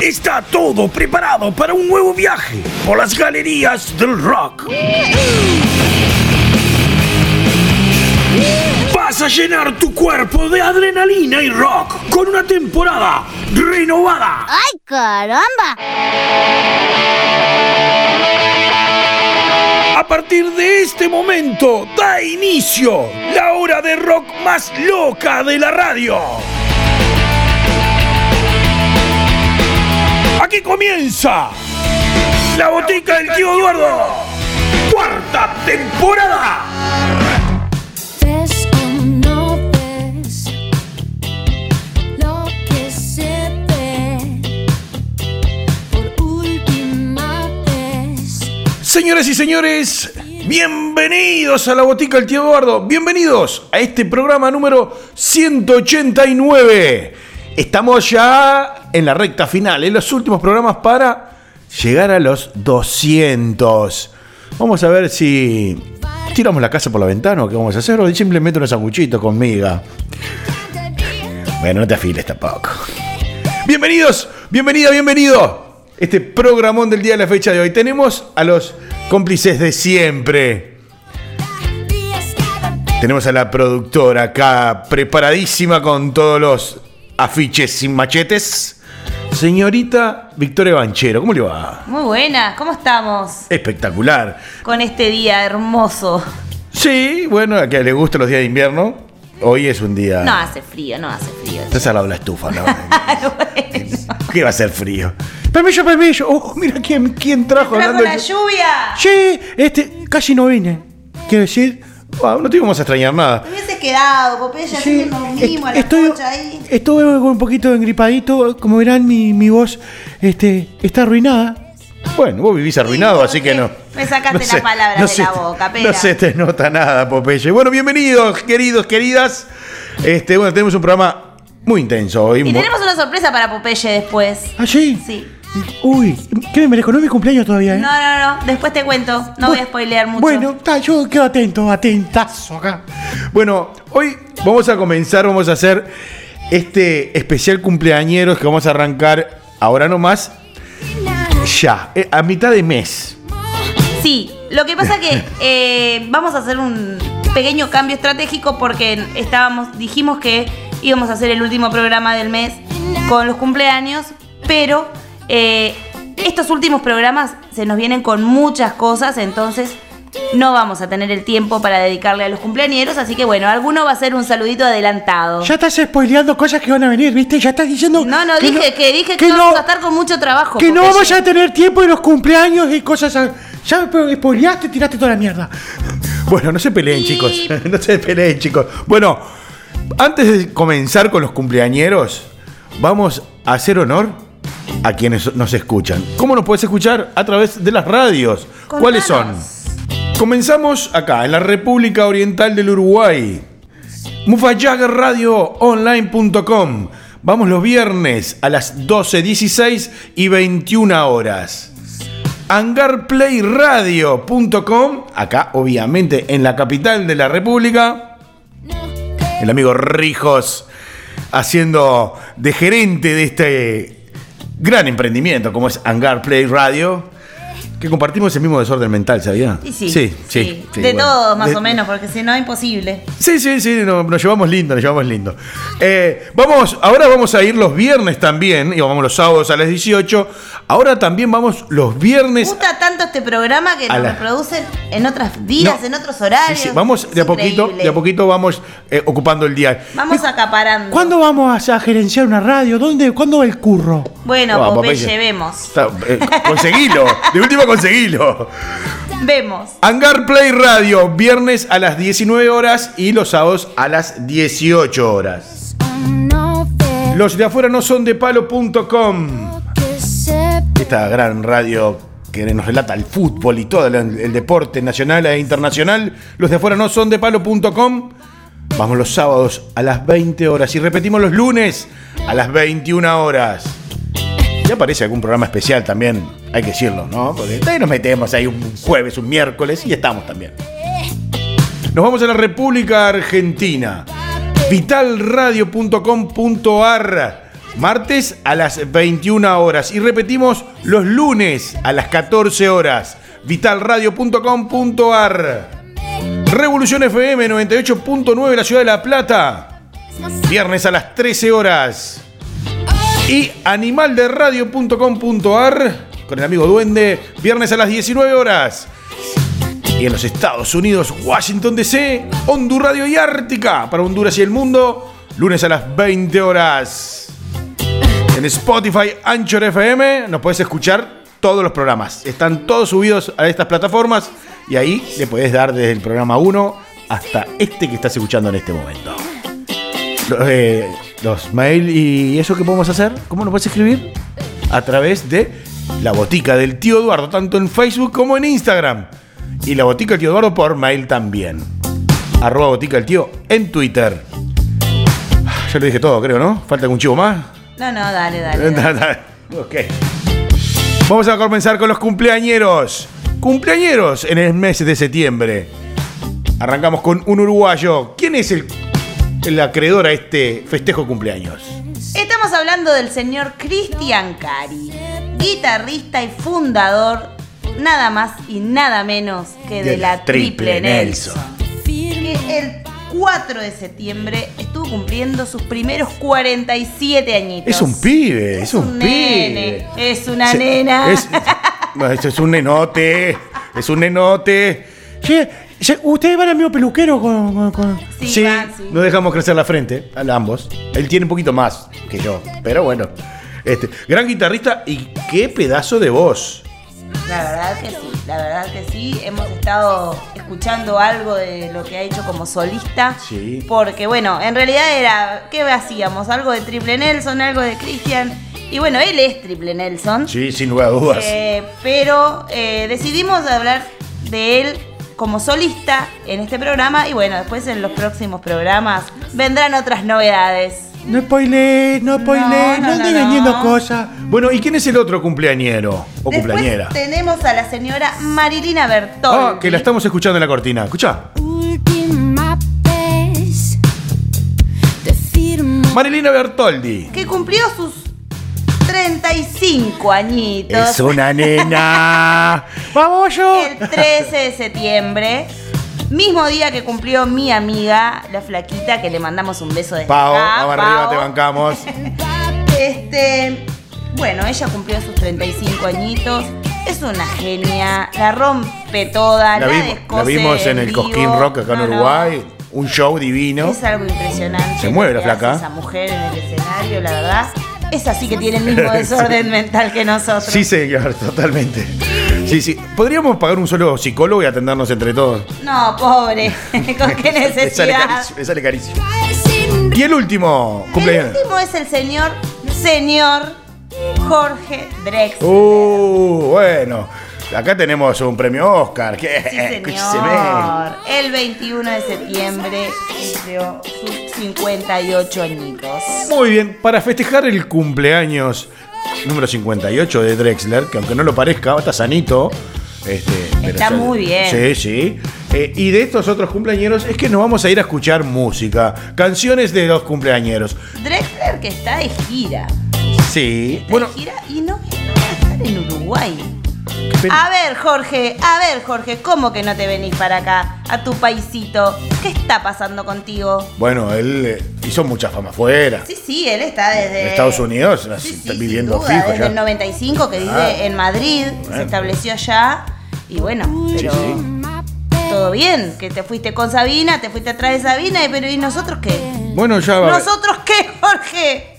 Está todo preparado para un nuevo viaje por las galerías del rock. Vas a llenar tu cuerpo de adrenalina y rock con una temporada renovada. ¡Ay, caramba! A partir de este momento da inicio la hora de rock más loca de la radio. Aquí comienza la botica del tío Eduardo. Cuarta temporada. Señoras y señores, bienvenidos a la botica del tío Eduardo. Bienvenidos a este programa número 189. Estamos ya en la recta final, en los últimos programas para llegar a los 200. Vamos a ver si tiramos la casa por la ventana o qué vamos a hacer o simplemente unos sanguchitos con miga. Bueno, no te afiles tampoco. Bienvenidos, bienvenida, bienvenido. Este programón del día de la fecha de hoy. Tenemos a los cómplices de siempre. Tenemos a la productora acá preparadísima con todos los afiches sin machetes. Señorita Victoria Banchero, ¿cómo le va? Muy buenas, ¿cómo estamos Espectacular. con este día hermoso? Sí, bueno, a que le gustan los días de invierno, hoy es un día... No hace frío, no hace frío. Estás al lado de la estufa, ¿no? Bueno. ¿Qué va a ser frío? Permiso, permiso. Oh, mira quién, quién trajo ¡Trajo la de- lluvia! Sí, este, casi no vine. Quiero decir, wow, no te íbamos a extrañar nada. Te hubieses quedado, Popeye, así Sí, que nos unimos a la estoy, ahí. estuve un poquito engripadito. Como verán, mi, mi voz este, está arruinada. Bueno, vos vivís arruinado, ¿por así que no. Me sacaste las palabras de se la boca, No pera. se te nota nada, Popeye. Bueno, bienvenidos, queridos, queridas. Este, bueno, tenemos un programa muy intenso hoy. Y tenemos una sorpresa para Popeye después. ¿Ah, sí? Sí. Uy, ¿qué me merezco? No es mi cumpleaños todavía, ¿eh? No, no, no, después te cuento. No voy a spoilear mucho. Bueno, está, yo quedo atento, atentazo acá. Bueno, hoy vamos a comenzar, vamos a hacer este especial cumpleañeros que vamos a arrancar ahora nomás, ya, eh, a mitad de mes. Sí, lo que pasa que eh, vamos a hacer un pequeño cambio estratégico porque estábamos, dijimos que íbamos a hacer el último programa del mes con los cumpleaños, pero eh, estos últimos programas se nos vienen con muchas cosas, entonces no vamos a tener el tiempo para dedicarle a los cumpleañeros, así que bueno, alguno va a ser un saludito adelantado. Ya estás spoileando cosas que van a venir, ¿viste? Ya estás diciendo. No, no, que dije que dije que, que vamos no- a estar con mucho trabajo. Que no vamos a tener tiempo de los cumpleaños y cosas. a- Ya spoileaste, tiraste toda la mierda. Bueno, no se peleen, Y- chicos. No se peleen, chicos. Bueno, antes de comenzar con los cumpleañeros, vamos a hacer honor a quienes nos escuchan. ¿Cómo nos puedes escuchar? A través de las radios. ¿Cuáles son? Comenzamos acá, en la República Oriental del Uruguay. MufayagerRadioOnline.com. Vamos los viernes a las 12, 16 y 21 horas. Hangarplayradio.com. Acá, obviamente, en la capital de la República. El amigo Rijos haciendo de gerente de este gran emprendimiento como es Hangar Play Radio. Que compartimos el mismo desorden mental, ¿sabía? Sí, sí, sí, sí, de bueno. todos más De- o menos, porque si no, imposible. Sí, sí, sí, no- nos llevamos lindo, nos llevamos lindo. Eh, vamos, ahora vamos a ir los viernes también, y vamos los sábados a las 18. Ahora también vamos los viernes. gusta tanto este programa que nos la- reproducen en otros días, No. en otros horarios. Sí, sí, vamos Es de a poquito, de a poquito vamos eh, ocupando el día. Vamos acaparando. ¿Cuándo vamos a gerenciar una radio? ¿Dónde? ¿Cuándo va el curro? Bueno, Ah, Popeye, Popeye. vemos. Está, eh, conseguilo, de última conseguilo. Vemos. Hangar Play Radio, viernes a las 19 horas y los sábados a las 18 horas. Los de afuera no son de palo.com. Esta gran radio que nos relata el fútbol y todo el, el deporte nacional e internacional. Los de afuera no son de palo.com. Vamos los sábados a las 20 horas y repetimos los lunes a las 21 horas. Si aparece algún programa especial también, hay que decirlo, ¿no? Porque ahí nos metemos ahí un jueves, un miércoles y estamos también. Nos vamos a la República Argentina. Vitalradio.com.ar. Martes a las 21 horas. Y repetimos los lunes a las 14 horas. Vitalradio.com.ar. Revolución FM 98.9 la ciudad de La Plata. Viernes a las 13 horas. Y animalderadio.com.ar con el amigo Duende. Viernes a las 19 horas. Y en los Estados Unidos, Washington DC, Honduras y Ártica para Honduras y el mundo. Lunes a las 20 horas. En Spotify, Anchor FM, nos puedes escuchar todos los programas. Están todos subidos a estas plataformas y ahí le puedes dar desde el programa 1 hasta este que estás escuchando en este momento. Eh, los mail y eso que podemos hacer, ¿cómo nos puedes escribir? A través de la botica del tío Eduardo, tanto en Facebook como en Instagram. Y la botica del tío Eduardo por mail también. Arroba botica del tío en Twitter. Ya lo dije todo, creo, ¿no? ¿Falta algún chivo más? No, no, dale, dale. dale. ok. Vamos a comenzar con los cumpleañeros. Cumpleañeros en el mes de septiembre. Arrancamos con un uruguayo. ¿Quién es el, el acreedor a este festejo cumpleaños? Estamos hablando del señor Cristian Cari, guitarrista y fundador, nada más y nada menos que de, la, Triple Nelson. Que el 4 de septiembre estuvo cumpliendo sus primeros 47 añitos. Es un pibe, es, un, nene, pibe. es una Se- nena. Es, es un nenote. Es un nenote. Ustedes van al mismo peluquero con. con- con- Sí, sí. no dejamos crecer la frente, a ambos. Él tiene un poquito más que yo, pero bueno. Este, gran guitarrista y qué pedazo de voz. La verdad que sí, la verdad que sí. Hemos estado escuchando algo de lo que ha hecho como solista. Sí. Porque, bueno, en realidad era. ¿Qué hacíamos? Algo de Triple Nelson, algo de Christian. Y bueno, él es Triple Nelson. Sí, sin lugar a dudas. Eh, pero eh, decidimos hablar de él como solista en este programa. Y bueno, después en los próximos programas vendrán otras novedades. No spoilé, no spoilé, No, no, no, vendiendo no. cosas. Bueno, ¿y quién es el otro cumpleañero o cumpleañera? Tenemos a la señora Marilina Bertoldi. Ah, que la estamos escuchando en la cortina. Escucha. Última vez te firmo. Marilina Bertoldi. que cumplió sus 35 añitos Es una nena. ¡Vamos yo! el 13 de septiembre. Mismo día que cumplió mi amiga, la flaquita, que le mandamos un beso de Pau, vamos arriba, te bancamos. Este, bueno, ella cumplió sus 35 añiñitos. Es una genia, la rompe toda, La, la, vimos, la descose vimos en el. Cosquín Rock acá en no, Uruguay. Un show divino. Es algo impresionante. Se mueve la flaca. Esa mujer en el escenario, la verdad. Es así que tiene el mismo desorden mental que nosotros. Sí, señor, totalmente. Sí, sí. Podríamos pagar un solo psicólogo y atendernos entre todos. No, pobre. ¿Con qué sale necesidad? carísimo. le sale carísimo. Y el último El cumpleaños. último es el señor, señor Jorge Drexler. Uh, bueno. Acá tenemos un premio Oscar. ¿Qué? Sí, señor. El 21 de septiembre sus 58 añitos. Muy bien, para festejar el cumpleaños número 58 de Drexler, que aunque no lo parezca, está sanito. Este, pero Está ya- muy bien. Sí, sí. Eh, y de estos otros cumpleañeros es que nos vamos a ir a escuchar música, canciones de los cumpleañeros. Drexler que está de gira. Sí. Está Bueno, de gira y no, no va a estar en Uruguay. A ver, Jorge, a ver, Jorge, ¿cómo que no te venís para acá, a tu paisito? ¿Qué está pasando contigo? bueno, él eh, hizo mucha fama afuera. Sí, sí, él está desde... En Estados Unidos, Sí, está sí, viviendo sin duda, fijo desde ya. el 95 que vive en Madrid, Bueno. se estableció allá y bueno, pero sí. todo bien, que te fuiste con Sabina, te fuiste atrás de Sabina, pero ¿y nosotros qué? Bueno, ya va. ¿Nosotros qué, Jorge?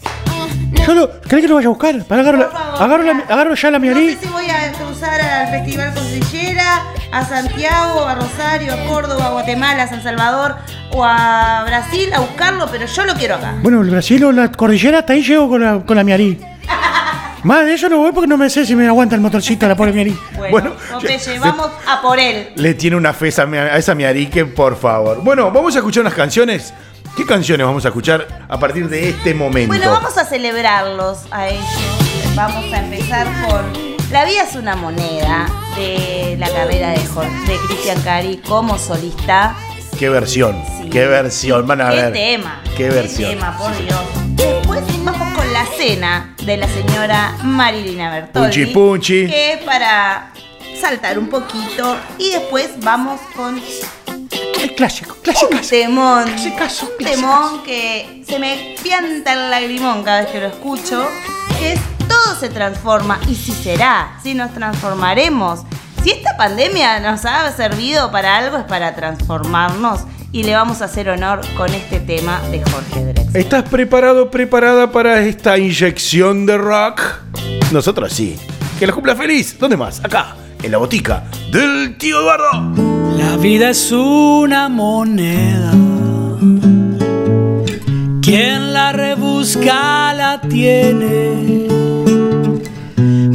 Yo lo, ¿Querés que lo vaya a buscar? Para agarro, la- favor, agarro, la- mira. agarro ya la No miarí. sé si voy a cruzar al Festival Cordillera, a Santiago, a Rosario, a Córdoba, a Guatemala, a San Salvador o a Brasil a buscarlo, pero yo lo quiero acá. Bueno, el Brasil o la cordillera, hasta ahí llego con la, con la miarí. Más de eso no voy porque no me sé si me aguanta el motorcito la pobre miarí. Bueno, Bueno, Popeye, yo- vamos a por él. Le tiene una fe a esa, a esa miarique, por favor. Bueno, vamos a escuchar unas canciones. ¿Qué canciones vamos a escuchar a partir de este momento? Bueno, vamos a celebrarlos a ellos. vamos a empezar con La vida es una moneda de la carrera de, de Cristian Cari como solista. Qué versión, Sí. qué versión, van a ¿Qué ver. tema? Qué versión. tema, por Dios. Después vamos con la cena de la señora Marilina Bertoldi. Punchi, punchi. Que es para saltar un poquito. Y después vamos con El clásico, un temón. Clasicazo, Un temón que se me pianta el lagrimón cada vez que lo escucho. Que es todo se transforma. Y si será, si nos transformaremos. Si esta pandemia nos ha servido para algo es para transformarnos. Y le vamos a hacer honor con este tema de Jorge Drexler. ¿Estás preparado, preparada para esta inyección de rock? Nosotros sí. Que la cumpla feliz. ¿Dónde más? Acá, en la botica del tío Eduardo. La vida es una moneda. Quien la rebusca la tiene.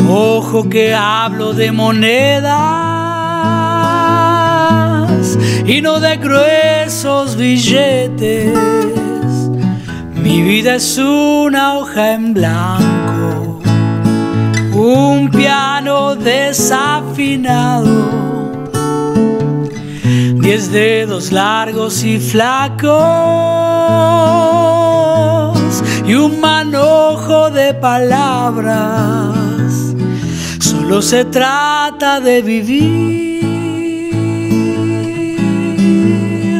Ojo que hablo de monedas y no de gruesos billetes. Mi vida es una hoja en blanco, un piano desafinado diez dedos largos y flacos y un manojo de palabras. Solo se trata de vivir.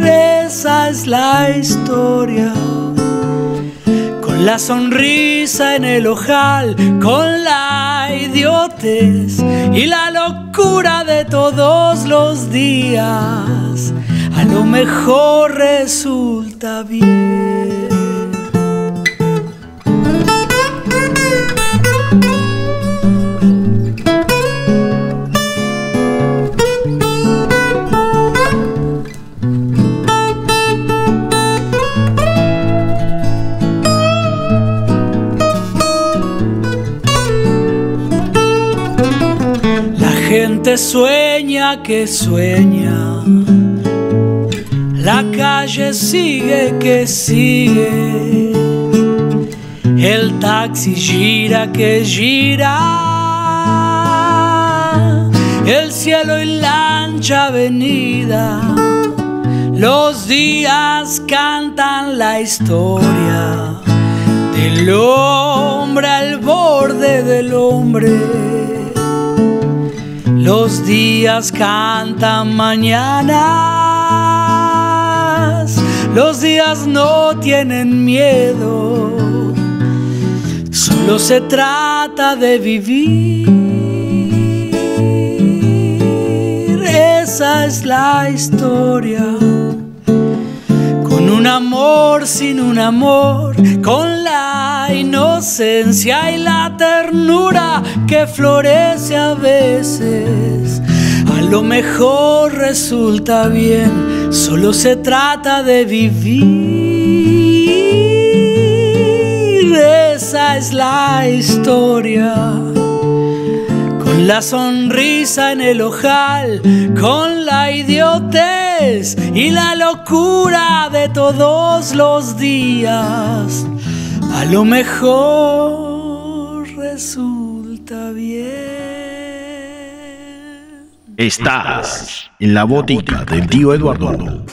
Esa es la historia. Con la sonrisa en el ojal, con la y la locura de todos los días, a lo mejor resulta bien. Gente sueña que sueña. La calle sigue que sigue. El taxi gira que gira. El cielo y la ancha avenida. Los días cantan la historia del hombre al borde del hombre. Los días cantan mañanas, los días no tienen miedo, solo se trata de vivir. Esa es la historia. Con un amor sin un amor, con la inocencia y la ternura que florece a veces. A lo mejor resulta bien, solo se trata de vivir. Esa es la historia con la sonrisa en el ojal, con la idiotez y la locura de todos los días. A lo mejor resulta bien. Estás en la botica del tío Eduardo.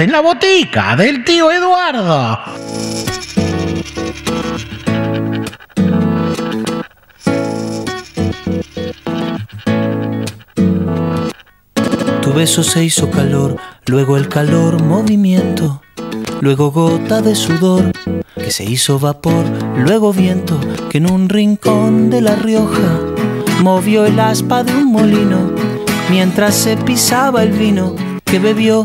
En la botica del tío Eduardo. Tu beso se hizo calor, luego el calor movimiento, luego gota de sudor que se hizo vapor, luego viento que en un rincón de La Rioja movió el aspa de un molino mientras se pisaba el vino que bebió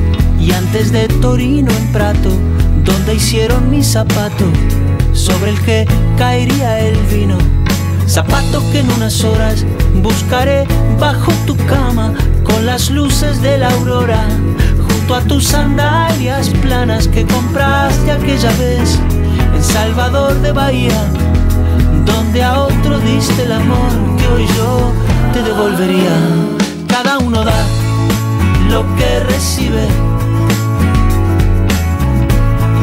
y antes de Torino en Prato donde hicieron mi zapato sobre el que caería el vino zapato que en unas horas buscaré bajo tu cama con las luces de la aurora junto a tus sandalias planas que compraste aquella vez en Salvador de Bahía donde a otro diste el amor que hoy yo te devolvería. Cada uno da lo que recibe,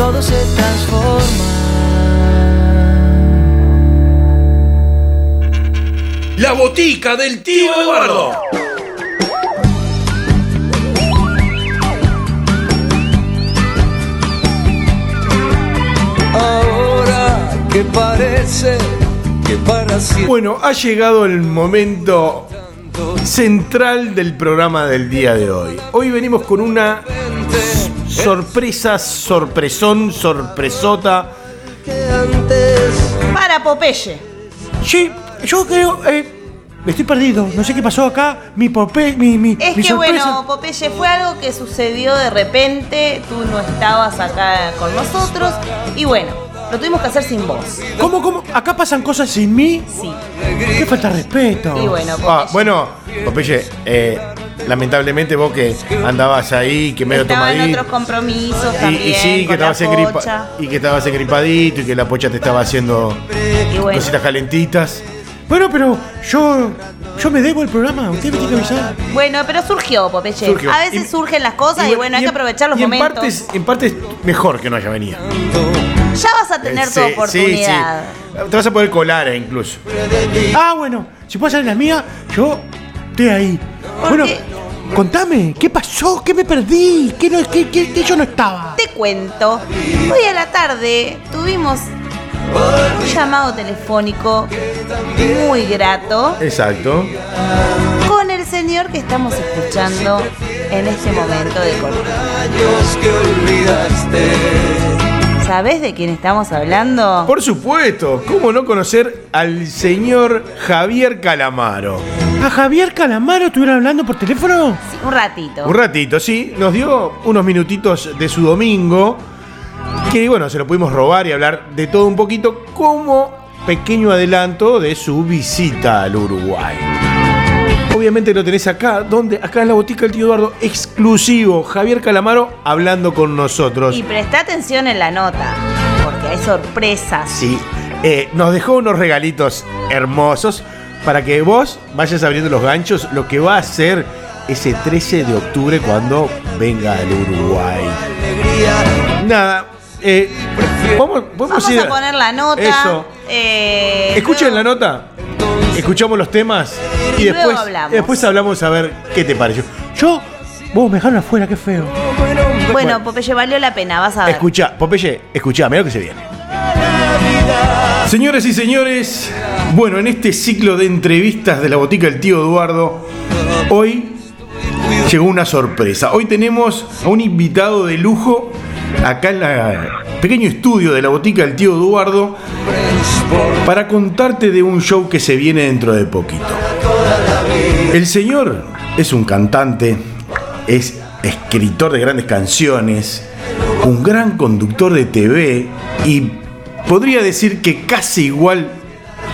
Todo se transforma. La botica del tío Eduardo. Ahora que parece que para siempre Bueno, ha llegado el momento central del programa del día de hoy. Hoy venimos con una sorpresa, sorpresón, sorpresota. antes Para Popeye. Sí, yo creo. Eh, estoy perdido. No sé qué pasó acá. Mi popé. Mi, mi, Es mi que sorpresa. bueno, Popeye, fue algo que sucedió de repente, tú no estabas acá con nosotros y bueno, lo tuvimos que hacer sin vos. ¿Cómo, cómo? ¿Acá pasan cosas sin mí? Sí. Qué falta de respeto. Y bueno, Ah, Popeye. bueno, Popeye, eh, lamentablemente vos que andabas ahí, que medio Estaba en tomadito. otros compromisos Y, también. y sí, que con la estabas, engripa- y que estabas engripadito y que la pocha te estaba haciendo bueno, cositas calentitas. Bueno, pero yo. Yo me debo el programa. Usted me tiene que avisar. bueno, pero surgió, Popeye. Surgió. A veces Y- surgen las cosas y, bueno, hay que en- aprovechar los y en momentos. partes- en parte es mejor que no haya venido. Ya vas a tener Eh, tu sí, oportunidad. sí, sí. Te vas a poder colar eh, incluso. Ah, bueno. Si puedo hacer la mía, yo. Ahí. ¿Por Bueno? Contame, ¿qué pasó? ¿Qué me perdí? ¿Qué, no, qué, qué- qué yo no estaba? Te cuento. Hoy a la tarde tuvimos un llamado telefónico muy grato Exacto. con el señor que estamos escuchando en este momento de corte. Años que olvidaste. ¿Sabés de quién estamos hablando? Por supuesto, ¿cómo no conocer al señor Javier Calamaro? ¿A Javier Calamaro estuvieron hablando por teléfono? Sí, un ratito. Un ratito, sí, nos dio unos minutitos de su domingo, que bueno, se lo pudimos robar y hablar de todo un poquito como pequeño adelanto de su visita al Uruguay. Obviamente lo tenés acá, donde acá en la botica del tío Eduardo, exclusivo, Javier Calamaro hablando con nosotros. Y presta atención en la nota, porque hay sorpresas. Sí, eh, nos dejó unos regalitos hermosos para que vos vayas abriendo los ganchos, lo que va a hacer ese 13 de octubre cuando venga al Uruguay. Nada, eh, vamos, podemos Vamos a poner la nota. Eso. eh, Escuchen la nota, escuchamos los temas y luego después hablamos. después hablamos a ver qué te pareció. Yo, vos me dejaron afuera, qué feo. Bueno, Popeye, valió la pena, vas a ver. Escucha, Popeye, escucha, mira lo que se viene. Señores y señores, bueno, en este ciclo de entrevistas de la botica del tío Eduardo, hoy llegó una sorpresa. Hoy tenemos a un invitado de lujo acá en el pequeño estudio de la botica del tío Eduardo para contarte de un show que se viene dentro de poquito. El señor es un cantante, es escritor de grandes canciones, un gran conductor de TV y podría decir que casi igual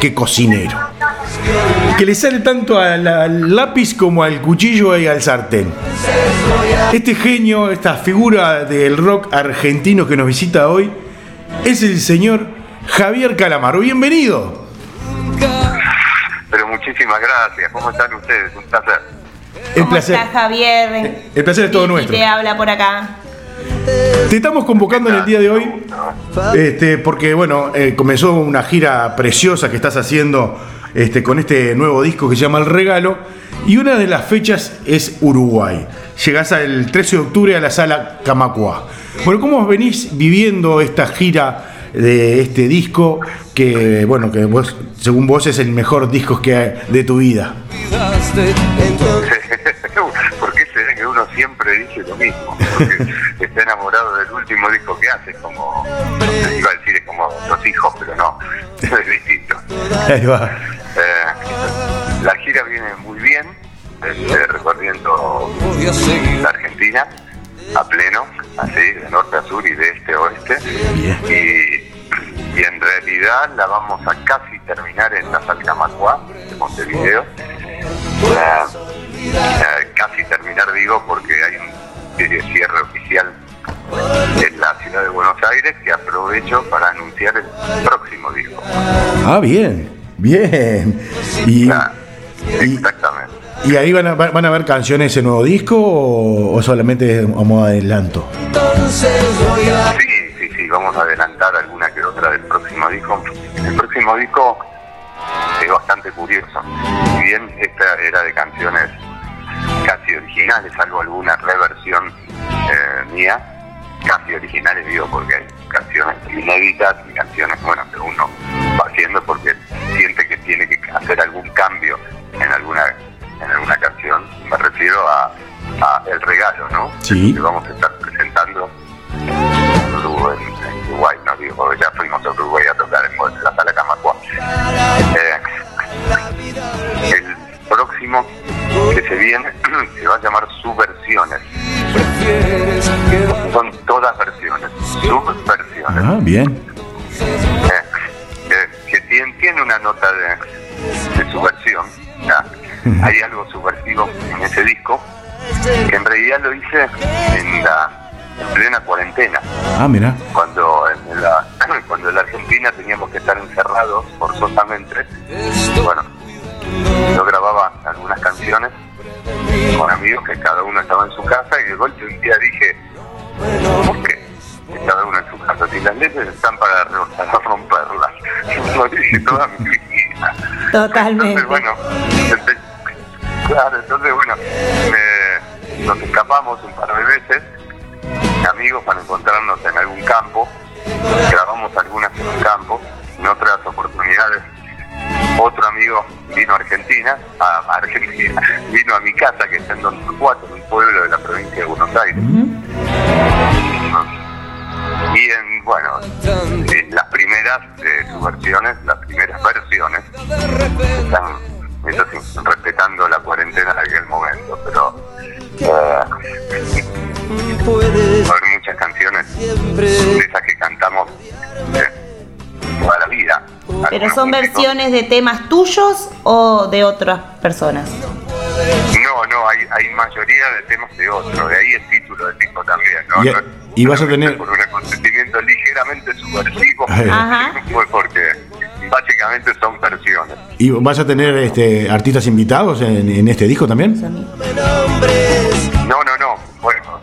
que cocinero. Que le sale tanto al, al lápiz como al cuchillo y al sartén. Este genio, esta figura del rock argentino que nos visita hoy, es el señor Javier Calamaro. Bienvenido. Pero muchísimas gracias. ¿Cómo están ustedes? Un placer. El ¿Cómo placer, estás, Javier? el placer es todo nuestro. te habla por acá. Te estamos convocando en el día de hoy este, porque, bueno, eh, comenzó una gira preciosa que estás haciendo este, con este nuevo disco que se llama El Regalo y una de las fechas es Uruguay. Llegás el 13 de octubre a la sala Camacuá. Bueno, ¿cómo venís viviendo esta gira de este disco que, bueno, que vos, según vos es el mejor disco que hay de tu vida? ¿Por qué será que uno siempre dice lo mismo? Porque está enamorado del último disco que hace, como iba a decir, es como los hijos, pero no, es distinto. Ahí va. Eh, la gira viene muy bien, este, recorriendo la Argentina a pleno, así, de norte a sur y de este a oeste. Bien. Y, y en realidad la vamos a casi terminar en la Salcamacuá de Montevideo. Eh, eh, casi terminar, digo, porque hay un cierre oficial en la ciudad de Buenos Aires que aprovecho para anunciar el próximo disco. Ah, bien, bien. Y, Exactamente. ¿Y ahí van a, van a ver canciones de ese nuevo disco o, o solamente a modo de adelanto? Sí, otra del próximo disco. El próximo disco es bastante curioso. Si bien esta era de canciones casi originales, salvo alguna reversión eh, mía, casi originales digo porque hay canciones inéditas y canciones, bueno, que uno va haciendo porque siente que tiene que hacer algún cambio en alguna en alguna canción. Me refiero a, a El Regalo, ¿no? Sí. Que vamos a estar presentando en Uruguay, no digo, porque ya fuimos a Uruguay a tocar en la sala Camacua. Eh, el próximo que se viene se va a llamar Subversiones. Son todas versiones, subversiones. Ah, bien. Eh, eh, que tiene, tiene una nota de, de subversión. ¿ya? Hay algo subversivo en ese disco que en realidad lo hice en la en plena cuarentena Ah, mira. cuando en la cuando en la Argentina teníamos que estar encerrados forzosamente bueno yo grababa algunas canciones con amigos que cada uno estaba en su casa y de golpe un día dije ¿por qué? cada uno en su casa si las leyes están para, ro- para romperlas lo dije toda mi vida Totalmente. entonces bueno empe- claro entonces bueno me nos escapamos un par de veces, amigos para encontrarnos en algún campo, grabamos algunas en un campo, en otras oportunidades otro amigo vino a Argentina, a, Argentina, vino a mi casa que está en Don Torcuato, un pueblo de la provincia de Buenos Aires. Y en, bueno, eh, las primeras eh, subversiones, las primeras versiones, están Pero son versiones de temas tuyos o de otras personas. No, no, hay, hay mayoría de temas de otro, de ahí el título del disco también, ¿no? Y- No- y vas a tener- Por un acontecimiento ligeramente subversivo, fue porque básicamente son versiones. ¿Y vas a tener este, artistas invitados en, en este disco también? No, no, no, bueno,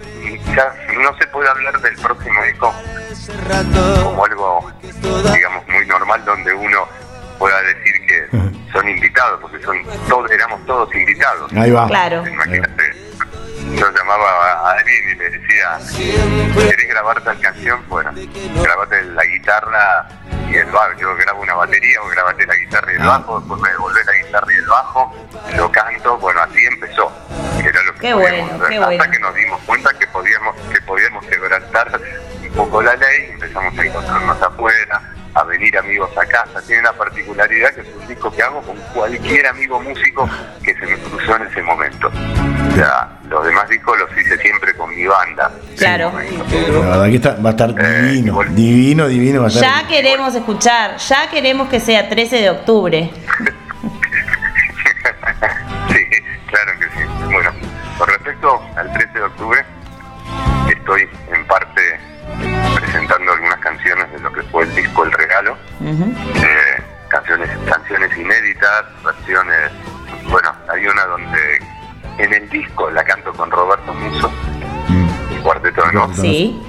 ya no se puede hablar del próximo disco como algo, invitados, porque son todos, éramos todos invitados. Ahí va. Claro. Imagínate, yo llamaba a alguien y le decía, ¿querés grabar tal canción? Bueno, grabate la guitarra y el bajo. Yo grabo una batería o grabate la guitarra y el Ah. bajo, después me devolvés la guitarra y el bajo, lo canto, bueno, así empezó. que Era lo que Qué podíamos bueno, hacer. qué Hasta bueno. que nos dimos cuenta que podíamos, que podíamos quebrantar un poco la ley, empezamos a encontrarnos afuera, a venir amigos a casa. Tiene la particularidad que es un disco que hago con cualquier amigo músico que se me cruzó en ese momento. O sea, los demás discos los hice siempre con mi banda. Claro. La verdad que está- va a estar Eh, divino, divino, divino. Va a estar. Ya queremos escuchar, ya queremos que sea 13 de octubre. sí, claro que sí. Bueno, con respecto al 13 de octubre, estoy canciones de lo que fue el disco El Regalo. Eh, canciones canciones inéditas, versiones, bueno, hay una donde en el disco la canto con Roberto Muso, el cuarteto de Nos. Sí.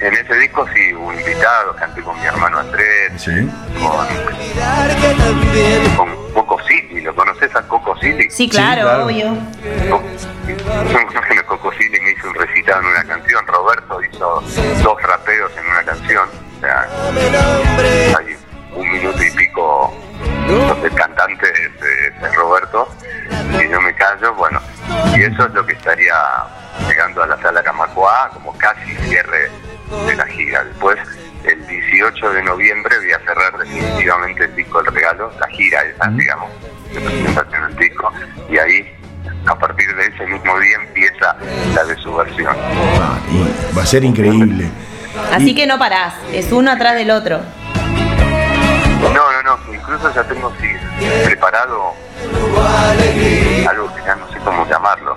En ese disco sí hubo invitados, canté con mi hermano Andrés, Sí. con, con Coco City, ¿lo conoces a Coco City? Sí, claro, claro. obvio. Co- Bueno, Coco City me hizo un recitado en una canción, Roberto hizo dos rapeos en una canción, o sea, hay un minuto y pico donde el cantante es, es Roberto y yo me callo, bueno, y eso es lo que estaría llegando a la sala Camacuá como casi cierre de la gira. Después, el 18 de noviembre voy a cerrar definitivamente el disco El Regalo, la gira esa, digamos, de presentación del disco, y ahí, a partir de ese mismo día empieza la de su versión. Ah, y va a ser increíble. Así que no parás, es uno atrás del otro. No, no, no, incluso ya tengo sí, preparado algo que ya no sé cómo llamarlo,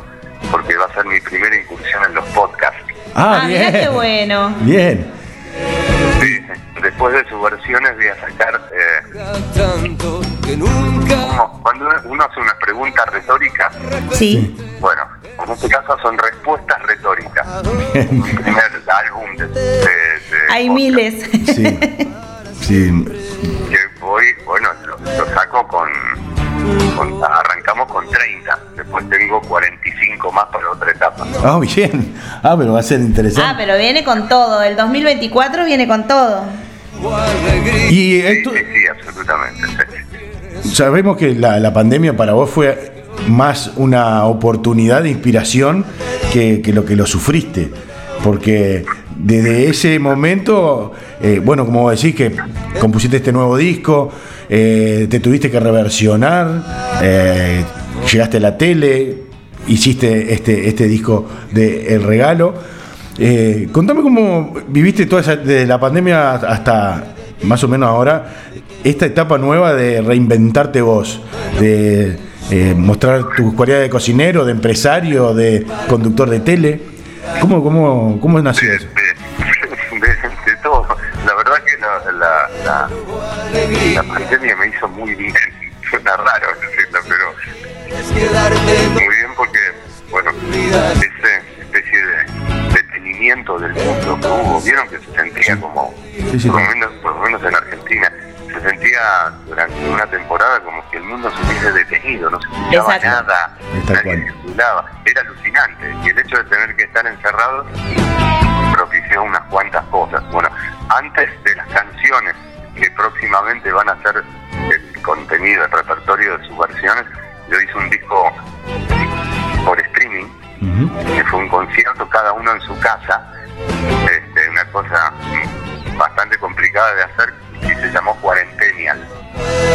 porque va a ser mi primera incursión en los podcasts. Ah, Ah, bien. mirá qué bueno. Bien. Sí, después de sus versiones voy a sacar, eh, que nunca como cuando uno hace una pregunta retórica, Sí. bueno, en este caso son respuestas retóricas. Mi primer álbum de, de- de Hay podcast. miles. Sí. Sí. que voy, bueno, lo, lo saco con, con- arrancamos con 30, después tengo 45 más para otra etapa. Ah, bien. Ah, pero va a ser Ah, interesante. pero viene con todo. El 2024 viene con todo. Y Sí, esto, sí, sí, absolutamente. sí. Sabemos que la, pandemia para vos fue más una oportunidad de inspiración que, lo que lo sufriste. Porque desde ese momento, eh, bueno, como decís que compusiste este nuevo disco, eh, te tuviste que reversionar, eh, llegaste a la tele, hiciste este, este disco de El Regalo. Contame cómo viviste toda esa, desde la pandemia hasta más o menos ahora, esta etapa nueva de reinventarte vos, de eh, mostrar tus cualidades de cocinero, de empresario, de conductor de tele. ¿Cómo, cómo, cómo nació de, eso? de- de- de todo. La verdad que la, la, la, la pandemia me hizo muy bien. Suena raro decirlo, pero muy bien porque, bueno, esa especie de detenimiento del mundo que hubo, vieron que se sentía como, Sí, sí. por, lo menos, por lo menos en Argentina, se sentía durante una temporada como que el mundo se hubiese detenido, no se escuchaba Exacto. nada, nadie circulaba. Era alucinante. Y el hecho de tener que estar encerrados propició unas cuantas cosas. Bueno, antes de las canciones que próximamente van a ser el contenido, el repertorio de sus versiones, yo hice un disco por streaming, que fue un concierto cada uno en su casa, este, una cosa bastante complicada de hacer y se llamó Cuarentenial.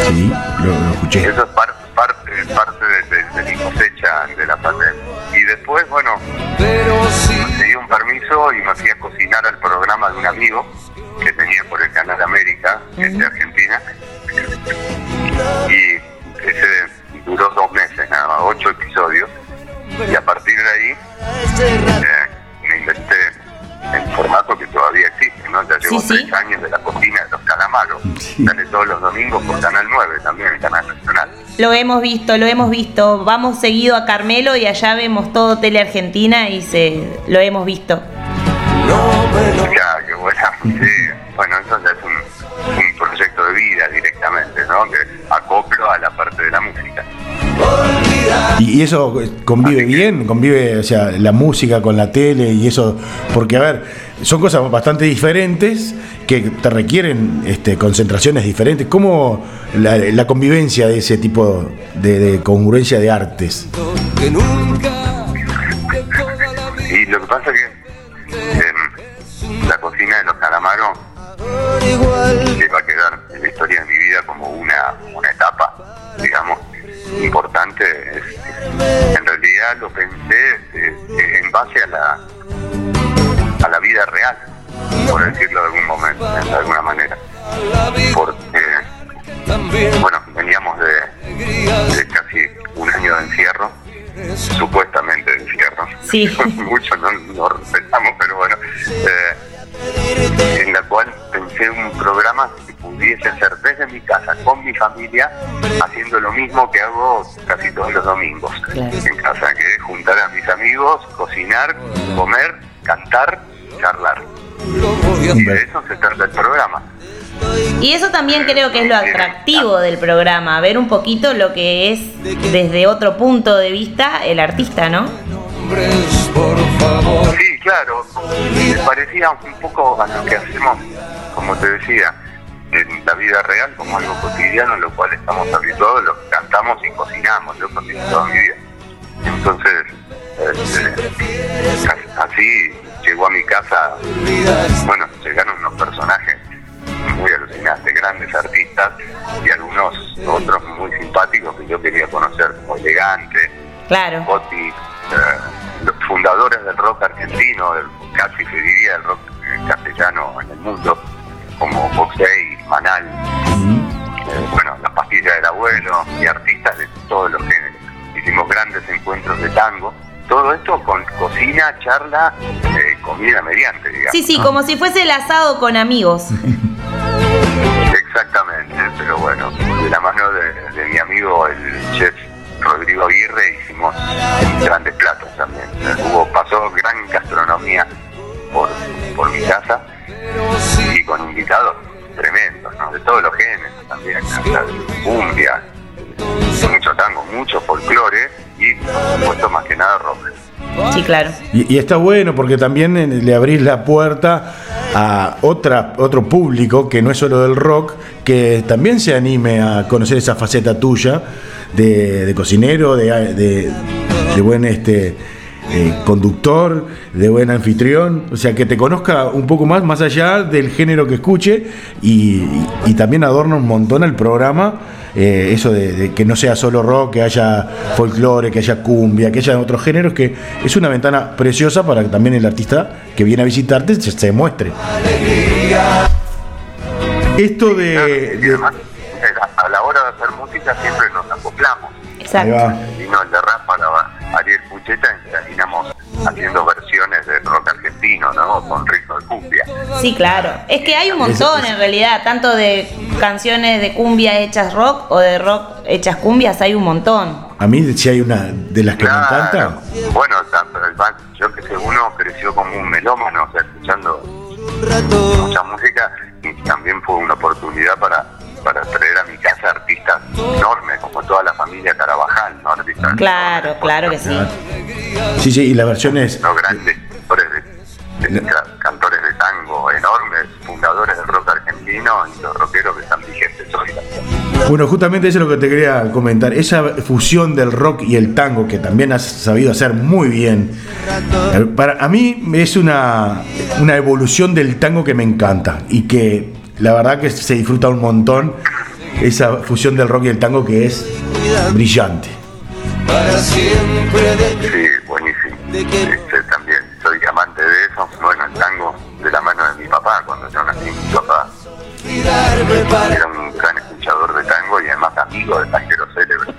Sí, lo, lo escuché. Eso es par- parte, parte de, de- de mi cosecha de la pandemia. Y después, bueno, sí, conseguí un permiso y me fui a cocinar al programa de un amigo que tenía por el Canal América, que es de Argentina. Y ese duró dos meses, nada más, ocho episodios. Y a partir de ahí eh, me inventé el formato que todavía existe, ¿no? Ya llevo Sí, sí. tres años de la cocina de los calamaros. Sale todos los domingos por Canal 9 también, el Canal Nacional. Lo hemos visto, lo hemos visto. Vamos seguido a Carmelo y allá vemos todo Tele Argentina y se lo hemos visto. no Ya, qué buena. Sí, bueno, eso ya es un, un proyecto de vida directamente, ¿no? Que Y, y eso convive bien, convive, o sea, la música con la tele y eso, porque a ver, son cosas bastante diferentes que te requieren este, concentraciones diferentes. ¿Cómo la, la convivencia de ese tipo de, de congruencia de artes? que nunca, que toda la vida Y lo que pasa es que em, la cocina de los calamaros va a quedar en la historia de mi importante. Es- en realidad lo pensé en base a la, a la vida real, por decirlo de algún momento, de alguna manera. Porque, bueno, veníamos de casi un año de encierro, supuestamente de encierro. Sí. Mucho no, no respetamos, pero bueno. eh, en la cual pensé un programa que pudiese hacer desde mi casa, con mi familia, haciendo lo mismo que hago casi todos los domingos Claro. en casa, que es juntar a mis amigos, cocinar, comer, cantar, charlar. Y de eso se trata el programa. Y eso también creo que es lo atractivo del programa, ver un poquito lo que es desde otro punto de vista el artista, ¿no? Sí, claro, me parecía un poco a lo que hacemos, como te decía, en la vida real, como algo cotidiano, lo cual estamos habituados, lo cantamos y cocinamos, yo cocino toda mi vida. Entonces, este, así llegó a mi casa, bueno, llegaron unos personajes muy alucinantes, grandes artistas y algunos otros muy simpáticos que yo quería conocer, como Elegante, Claro. Gotti, eh, los fundadores del rock argentino, del, casi se diría del rock castellano en el mundo, como Boxey, Manal, eh, bueno, las pastillas del abuelo y artistas de todos los géneros. Hicimos grandes encuentros de tango. Todo esto con cocina, charla, eh, comida mediante, digamos. Sí, sí, como si fuese el asado con amigos. Exactamente, pero bueno, de la mano de, de mi amigo el chef Rodrigo Aguirre hicimos grandes platos también. Hubo, pasó gran gastronomía por, por mi casa y con invitados tremendos, ¿no? De todos los géneros también, hasta cumbia, mucho tango, mucho folclore y por supuesto más que nada rock. Sí, claro. Y, y está bueno porque también eh, le abrís la puerta a otra, otro público que no es solo del rock, que también se anime a conocer esa faceta tuya de, de cocinero, de, de- de buen este, eh, conductor, de buen anfitrión, o sea, que te conozca un poco más, más allá del género que escuche y, y- también adorna un montón el programa. eh, eso de, de que no sea solo rock, que haya folclore, que haya cumbia, que haya otros géneros, que es una ventana preciosa para que también el artista que viene a visitarte se, se muestre. Esto de, de- además, eh, a la hora de hacer música siempre nos Exacto. vino el de para Ariel Pucheta y terminamos haciendo versiones de rock argentino, ¿no? Con ritmo de cumbia. Sí, claro. Es que hay un montón en realidad, tanto de canciones de cumbia hechas rock o de rock hechas cumbias, hay un montón. A mí, si hay una de las que me encanta, Bueno, yo que sé, uno creció como un melómano, o sea, escuchando mucha música y también fue una oportunidad para, para traer a mi casa artistas artistas enormes, como toda la familia Carabajal, ¿no? Artistas Claro, enormes, claro que sí. Sí, sí, y las versiones. ¿no? Grandes cantores de, de- ca- cantores de tango enormes, fundadores del rock argentino y los rockeros que están vigentes hoy. Bueno, justamente eso es lo que te quería comentar. Esa fusión del rock y el tango que también has sabido hacer muy bien. Eh, Para a mí es una, una evolución del tango que me encanta y que la verdad que se disfruta un montón esa fusión del rock y el tango que es brillante. para siempre de Sí, buenísimo. Este, también soy amante de eso. Bueno, el tango de la mano de mi papá, cuando yo nací, mi papá era un gran escuchador de tango y además amigo de tangueros célebres.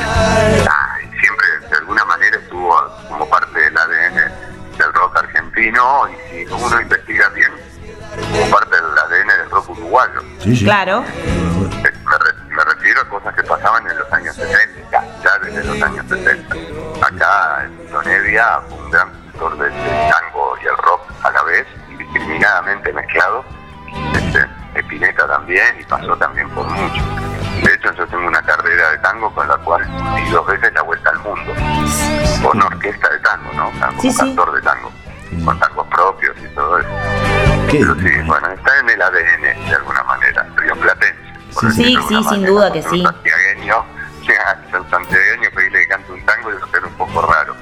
Ah, siempre, de alguna manera, estuvo como parte del ADN del rock argentino y si uno investiga bien, como parte del rock uruguayo. Sí, sí. Claro. Me, re- me refiero a cosas que pasaban en los años 60, ya, desde los años 60. Acá en Tito Nevia fue un gran cultor del, tango y el rock a la vez, indiscriminadamente mezclado. Este, Spinetta también y pasó también por mucho. De hecho, yo tengo una carrera de tango con la cual di dos veces la vuelta al mundo. Con orquesta de tango, ¿no? Como Sí, sí. cantor de tango. Qué sí, bueno, está en el ADN de alguna manera, rioplatense. Sí, sí, sí, sin manera. duda que sí. Santiagueño, ser santiagueño, pedirle que cante un tango y ser un poco raro.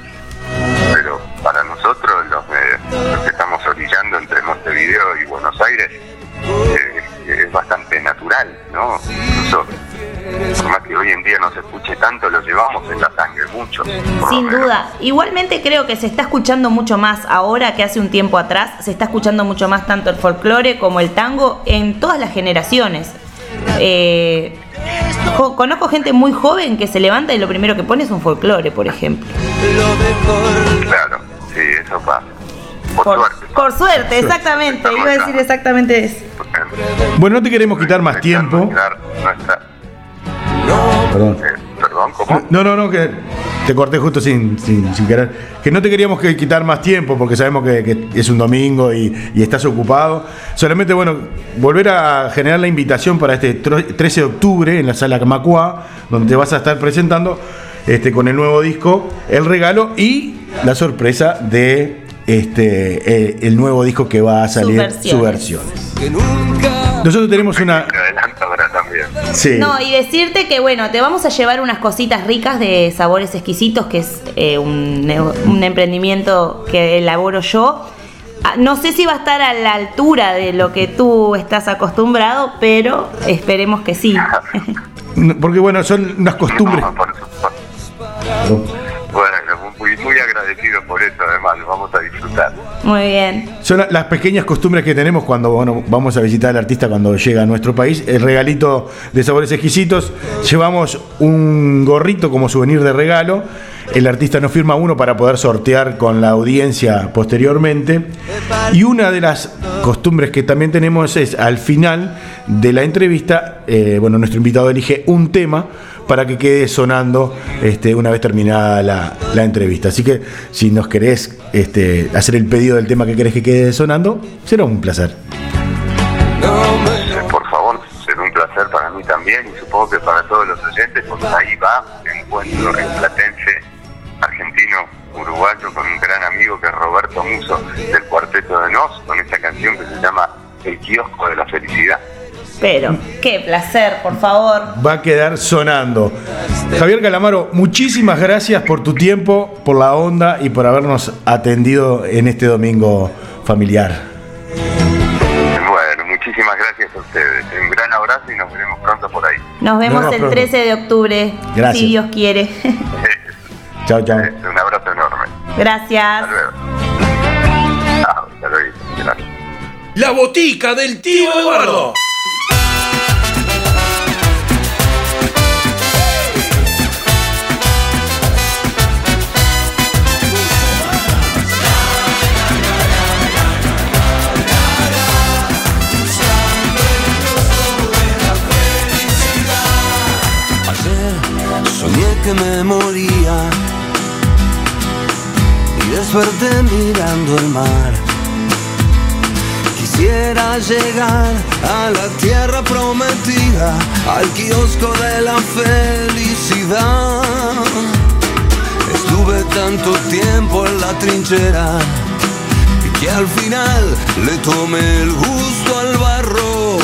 Pero para nosotros, los, de- los que estamos orillando entre Montevideo y Buenos Aires, eh, es bastante natural, ¿no? Incluso, por más que hoy en día no se escuche tanto, lo llevamos en la mucho. Sin duda. Igualmente creo que se está escuchando mucho más ahora que hace un tiempo atrás. Se está escuchando mucho más tanto el folclore como el tango en todas las generaciones. Eh, conozco gente muy joven que se levanta y lo primero que pone es un folclore, por ejemplo. lo mejor. Claro, sí, eso pasa. Por, Por, suerte. por suerte, exactamente. Iba a decir exactamente eso. Bueno, no te queremos quitar más tiempo. Perdón. Perdón, ¿cómo? No, no, no, que te corté justo sin, sin, sin querer. Que no te queríamos que quitar más tiempo porque sabemos que, que es un domingo y, y estás ocupado. Solamente, bueno, volver a generar la invitación para este tro- 13 de octubre en la sala Macua, donde te vas a estar presentando este, con el nuevo disco, el regalo y la sorpresa de este eh, el nuevo disco que va a salir, Subversiones. Subversiones. Que nunca Nosotros tenemos una. Me adelanto ahora también. Sí. No, y decirte que bueno, te vamos a llevar unas cositas ricas de sabores exquisitos, que es eh, un, un emprendimiento que elaboro yo. Ah, No sé si va a estar a la altura de lo que tú estás acostumbrado, pero esperemos que sí. Porque, bueno, son unas costumbres. Muy, muy agradecido por eso, además, lo vamos a disfrutar. Muy bien. Son la- las pequeñas costumbres que tenemos cuando bueno, vamos a visitar al artista cuando llega a nuestro país. El regalito de sabores exquisitos. Llevamos un gorrito como souvenir de regalo. El artista nos firma uno para poder sortear con la audiencia posteriormente. Y una de las costumbres que también tenemos es al final de la entrevista, eh, bueno, nuestro invitado elige un tema para que quede sonando este, una vez terminada la, la entrevista. Así que si nos querés este, hacer el pedido del tema que querés que quede sonando, será un placer. Eh, Por favor, será un placer para mí también y supongo que para todos los oyentes, porque ahí va el encuentro platense argentino uruguayo con un gran amigo que es Roberto Muso del Cuarteto de Nos, con esta canción que se llama El kiosco de la felicidad. Pero, qué placer, por favor. Va a quedar sonando. Javier Calamaro, muchísimas gracias por tu tiempo, por la onda y por habernos atendido en este domingo familiar. Bueno, muchísimas gracias a ustedes. Un gran abrazo y nos veremos pronto por ahí. Nos vemos vemos el pronto. 13 de octubre, Gracias. si Dios quiere. Chao, chao. Un abrazo enorme. Gracias. Hasta luego. Chao, hasta luego. Gracias. La botica del tío Eduardo. Que me moría y desperté mirando el mar. Quisiera llegar a la tierra prometida, al kiosco de la felicidad. Estuve tanto tiempo en la trinchera y que al final le tomé el gusto al barro.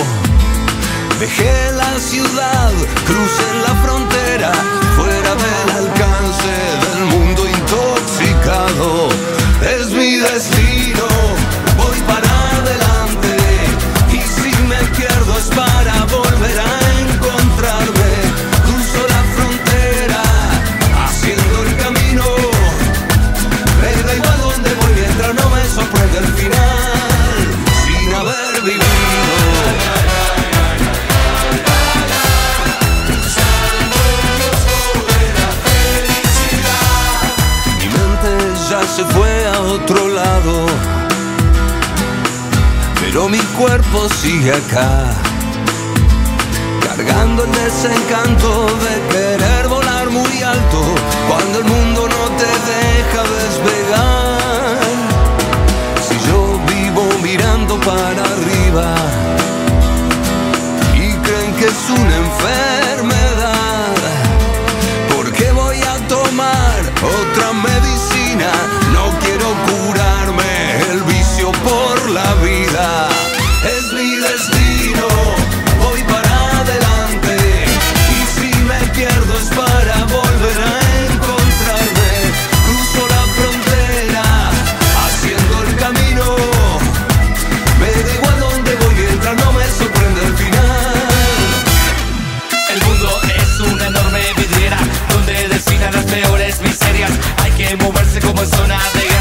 Dejé la ciudad, crucé la frontera, del alcance del mundo intoxicado. Es mi destino, voy para adelante. Y si me pierdo es para pero mi cuerpo sigue acá, cargando el desencanto de querer volar muy alto cuando el mundo no te deja despegar. Si yo vivo mirando para arriba y creen que es una enfermedad. Moverse como en zona de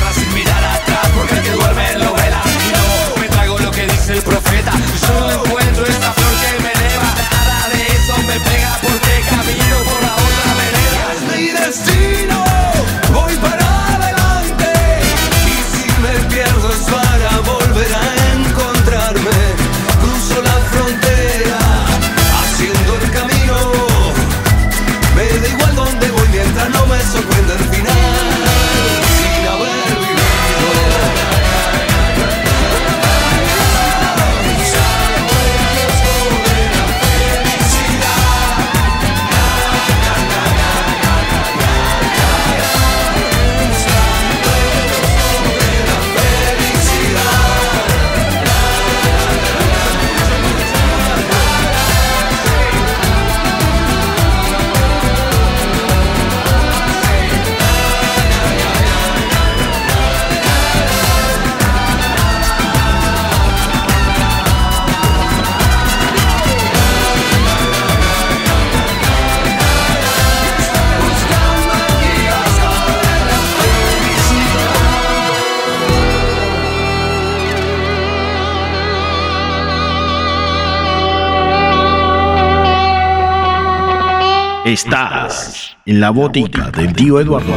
Estás en la botica del tío Eduardo.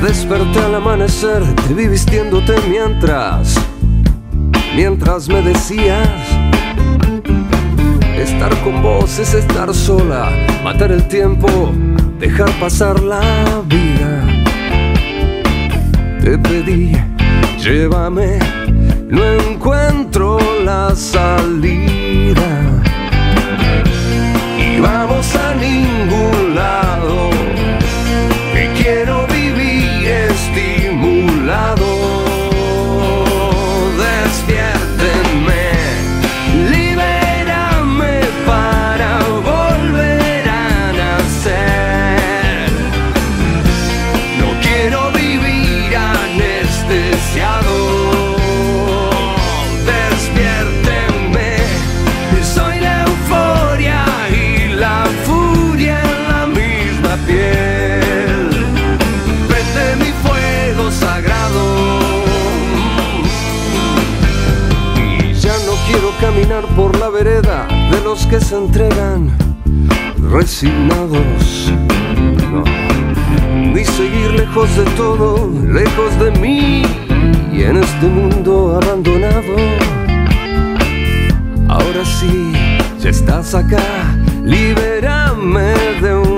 Desperté al amanecer, te vi vistiéndote mientras, mientras me decías, estar con vos es estar sola, matar el tiempo, dejar pasar la vida. Te pedí, llévame, no encuentro la salida. Y vamos a ningún lado caminar por la vereda de los que se entregan resignados. No, ni seguir lejos de todo, lejos de mí y en este mundo abandonado. Ahora sí, ya estás acá, libérame de una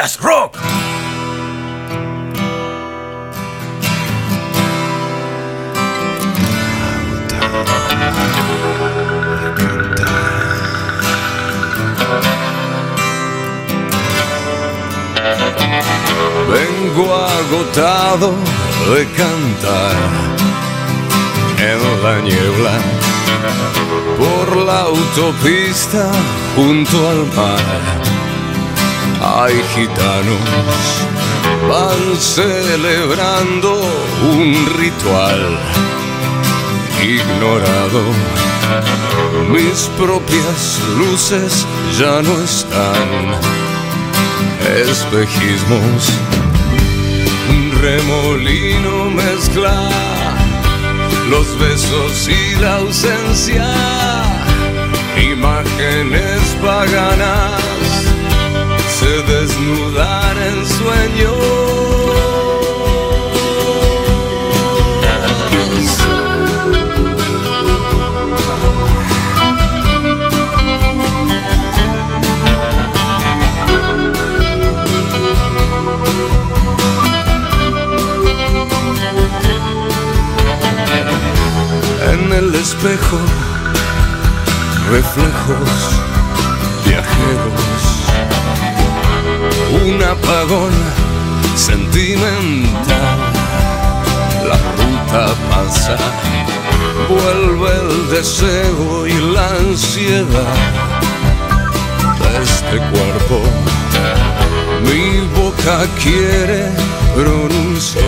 Rock. Vengo agotado de cantar en la niebla por la autopista junto al mar. Hay gitanos, van celebrando un ritual ignorado. Mis propias luces ya no están espejismos. Un remolino mezcla los besos y la ausencia, imágenes paganas se desnudan en sueños. En el espejo, reflejos un apagón sentimental. La ruta pasa, vuelve el deseo y la ansiedad de este cuerpo. Mi boca quiere pronunciar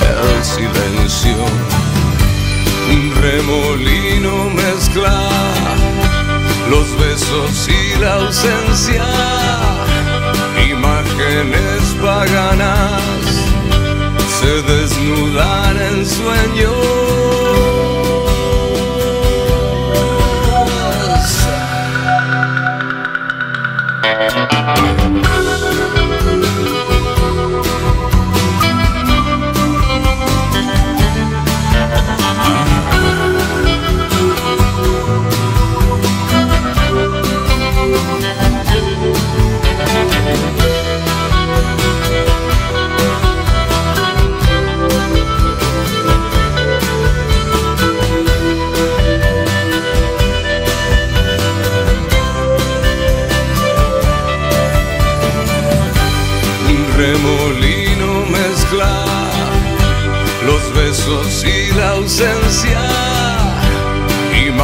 el silencio. Un remolino mezcla los besos y la ausencia. Imágenes paganas se desnudan en sueños.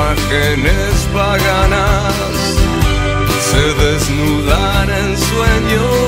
imágenes paganas se desnudan en sueños.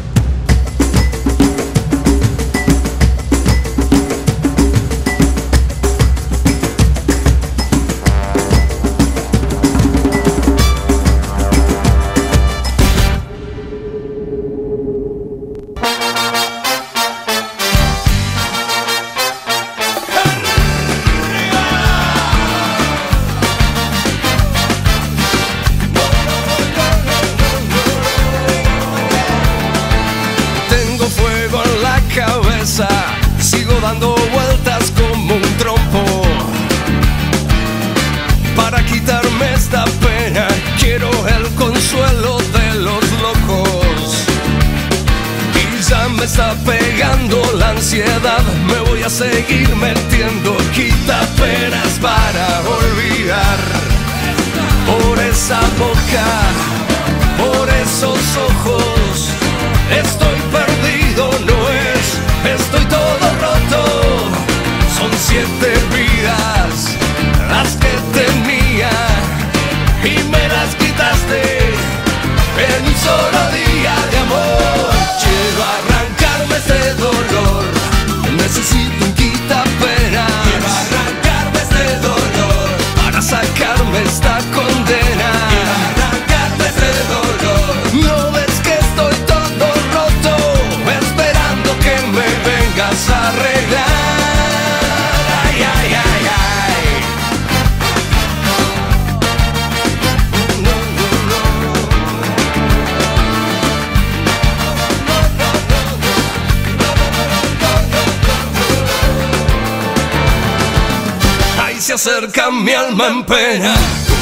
mi alma en pena,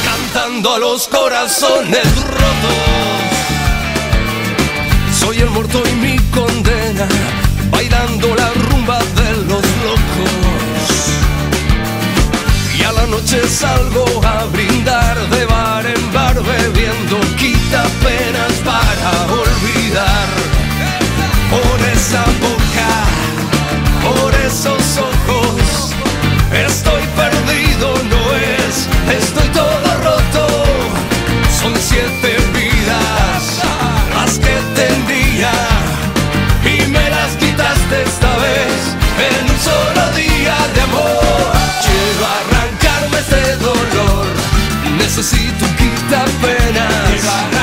cantando a los corazones rotos. Soy el muerto y mi condena, bailando la rumba de los locos. Y a la noche salgo a brindar de bar en bar, bebiendo quita penas para olvidar. Por esa boca, por esos ojos necesito un quita penas.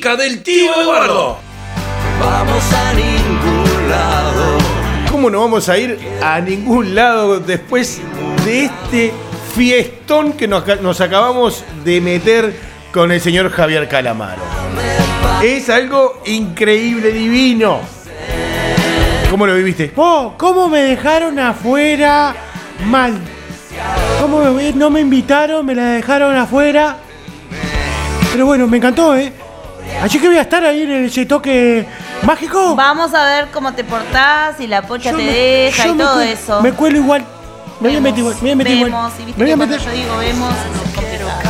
Del tío Eduardo. Vamos a ningún lado. ¿Cómo no vamos a ir a ningún lado después de este fiestón que nos, nos acabamos de meter con el señor Javier Calamaro? Es algo increíble, divino. ¿Cómo lo viviste? Oh, ¿cómo me dejaron afuera? Mal. ¿Cómo me- no me invitaron? Me la dejaron afuera. Pero bueno, me encantó, ¿eh? Así que voy a estar ahí en ese toque mágico. Vamos a ver cómo te portás, si la pocha Yo te me- deja y todo cuelo- eso. Me cuelo igual. Me voy a meter igual. Me voy a meter igual. vemos, y Me viste voy a meter. yo digo vemos.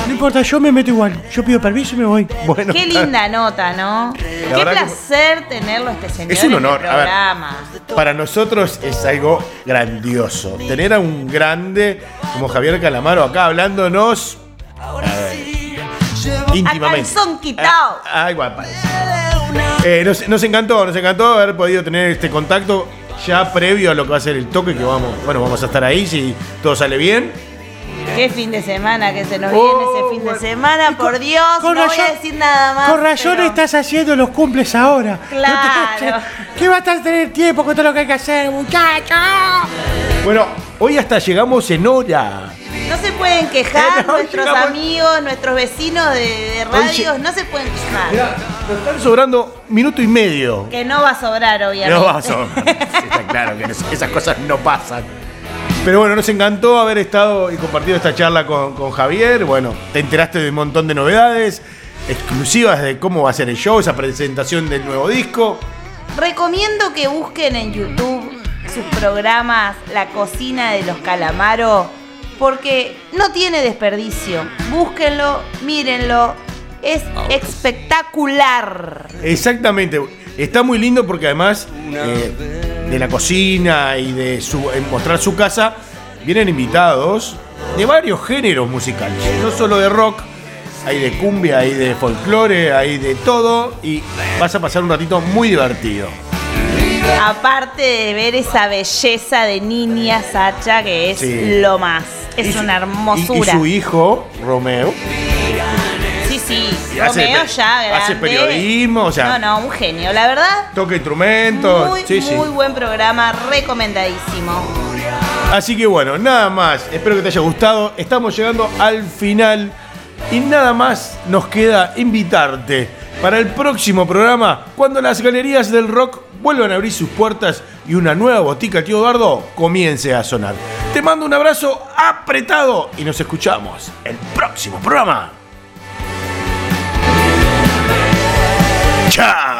No importa, yo me meto igual. Yo pido permiso y me voy. Bueno, Qué linda nota, ¿no? Qué que- placer tenerlo este señor Es un honor, en el a ver. programa. Para nosotros es algo grandioso. Tener a un grande como Javier Calamaro acá hablándonos a ver, íntimamente. Calzón quitado. Ah. Eh, nos, nos encantó, nos encantó haber podido tener este contacto ya previo a lo que va a ser el toque, que vamos, bueno, vamos a estar ahí si todo sale bien. Qué fin de semana que se nos Oh, viene ese fin bueno. de semana, por Dios, no voy a decir nada más. Con razón pero- estás haciendo los cumples ahora. Claro. ¿Qué vas a tener tiempo con todo lo que hay que hacer, muchacho? Bueno, hoy hasta llegamos en hora. No se pueden quejar No, nuestros llegamos- amigos, nuestros vecinos de, de radios, no se pueden quejar. Mirá, nos están sobrando minuto y medio. Que no va a sobrar, obviamente. No va a sobrar. Está claro que esas cosas no pasan. Pero bueno, nos encantó haber estado y compartido esta charla con, con Javier. Bueno, te enteraste de un montón de novedades exclusivas de cómo va a ser el show, esa presentación del nuevo disco. Recomiendo que busquen en YouTube sus programas La cocina de los calamaros porque no tiene desperdicio. Búsquenlo, mírenlo. Es espectacular. Exactamente. Está muy lindo porque además eh, de la cocina y de su, mostrar su casa vienen invitados de varios géneros musicales. No solo de rock, hay de cumbia, hay de folclore, hay de todo y vas a pasar un ratito muy divertido. Aparte de ver esa belleza de niña Sacha, que es Sí. lo más. Es Y una Y, y hermosura. su hijo, Romeo, Sí, sí. Romeo ya grande. hace periodismo, o sea- No, no, un genio. La verdad, toca instrumentos. muy, sí, sí. muy buen programa, recomendadísimo. Así que bueno, nada más. Espero que te haya gustado. Estamos llegando al final. Y nada más nos queda invitarte para el próximo programa, cuando las galerías del rock vuelvan a abrir sus puertas y una nueva botica Tío Eduardo comience a sonar. Te mando un abrazo apretado y nos escuchamos el próximo programa. Chao.